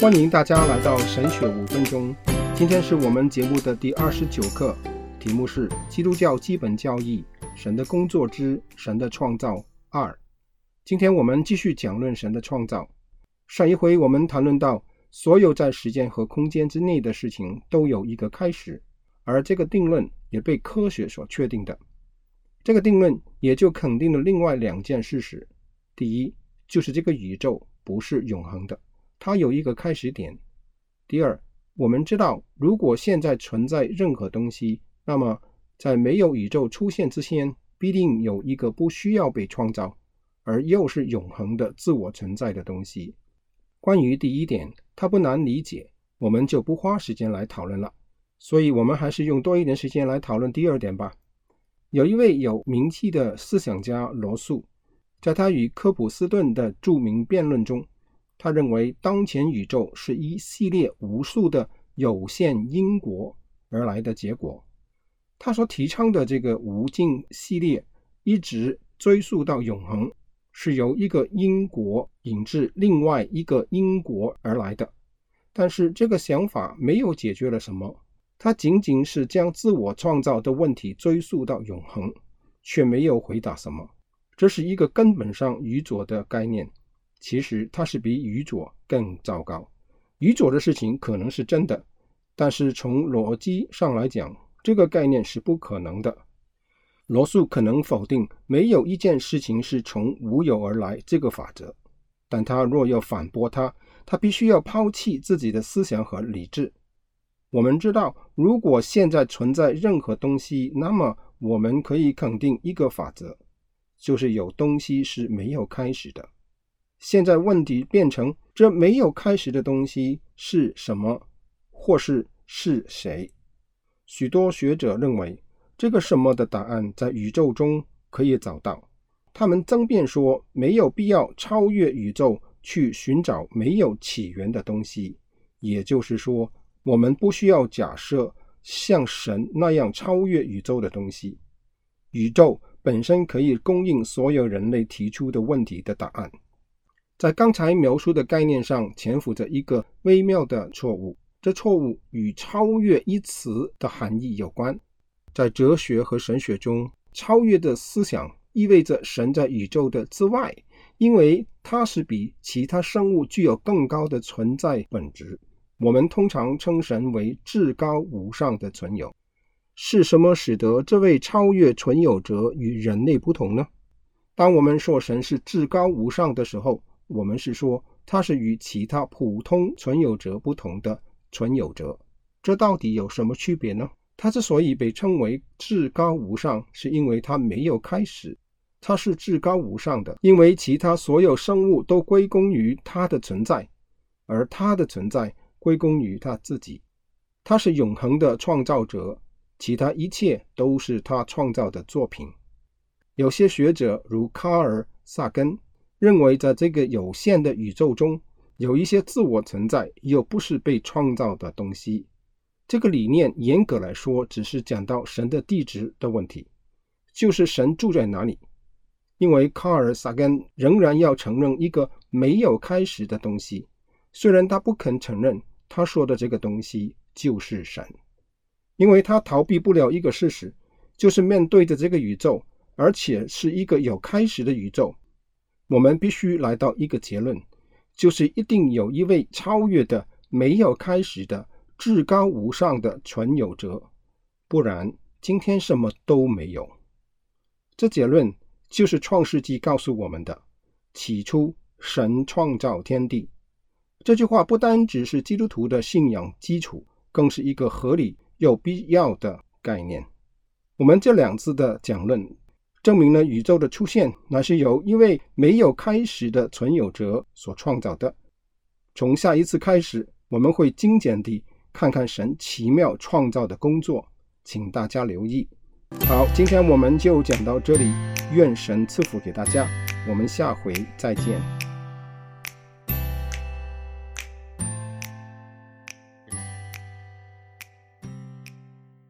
欢迎大家来到神学五分钟。今天是我们节目的第二十九课，题目是《基督教基本教义：神的工作之神的创造二》。今天我们继续讲论神的创造。上一回我们谈论到，所有在时间和空间之内的事情都有一个开始，而这个定论也被科学所确定的。这个定论也就肯定了另外两件事实：第一，就是这个宇宙不是永恒的。它有一个开始点。第二，我们知道，如果现在存在任何东西，那么在没有宇宙出现之前，必定有一个不需要被创造，而又是永恒的自我存在的东西。关于第一点，它不难理解，我们就不花时间来讨论了。所以，我们还是用多一点时间来讨论第二点吧。有一位有名气的思想家罗素，在他与科普斯顿的著名辩论中。他认为，当前宇宙是一系列无数的有限因果而来的结果。他所提倡的这个无尽系列，一直追溯到永恒，是由一个因果引致另外一个因果而来的。但是，这个想法没有解决了什么，它仅仅是将自我创造的问题追溯到永恒，却没有回答什么。这是一个根本上愚拙的概念。其实它是比愚拙更糟糕。愚拙的事情可能是真的，但是从逻辑上来讲，这个概念是不可能的。罗素可能否定没有一件事情是从无有而来这个法则，但他若要反驳他，他必须要抛弃自己的思想和理智。我们知道，如果现在存在任何东西，那么我们可以肯定一个法则，就是有东西是没有开始的。现在问题变成：这没有开始的东西是什么，或是是谁？许多学者认为，这个什么的答案在宇宙中可以找到。他们争辩说，没有必要超越宇宙去寻找没有起源的东西。也就是说，我们不需要假设像神那样超越宇宙的东西。宇宙本身可以供应所有人类提出的问题的答案。在刚才描述的概念上潜伏着一个微妙的错误，这错误与“超越”一词的含义有关。在哲学和神学中，超越的思想意味着神在宇宙的之外，因为它是比其他生物具有更高的存在本质。我们通常称神为至高无上的存有。是什么使得这位超越存有者与人类不同呢？当我们说神是至高无上的时候，我们是说，它是与其他普通存有者不同的存有者，这到底有什么区别呢？它之所以被称为至高无上，是因为它没有开始，它是至高无上的，因为其他所有生物都归功于它的存在，而它的存在归功于它自己。它是永恒的创造者，其他一切都是他创造的作品。有些学者如卡尔萨根。认为，在这个有限的宇宙中，有一些自我存在又不是被创造的东西。这个理念严格来说，只是讲到神的地址的问题，就是神住在哪里。因为卡尔萨根仍然要承认一个没有开始的东西，虽然他不肯承认他说的这个东西就是神，因为他逃避不了一个事实，就是面对着这个宇宙，而且是一个有开始的宇宙。我们必须来到一个结论，就是一定有一位超越的、没有开始的、至高无上的存有者，不然今天什么都没有。这结论就是《创世纪》告诉我们的：起初，神创造天地。这句话不单只是基督徒的信仰基础，更是一个合理又必要的概念。我们这两次的讲论。证明了宇宙的出现乃是由因为没有开始的存有者所创造的。从下一次开始，我们会精简地看看神奇妙创造的工作，请大家留意。好，今天我们就讲到这里，愿神赐福给大家，我们下回再见。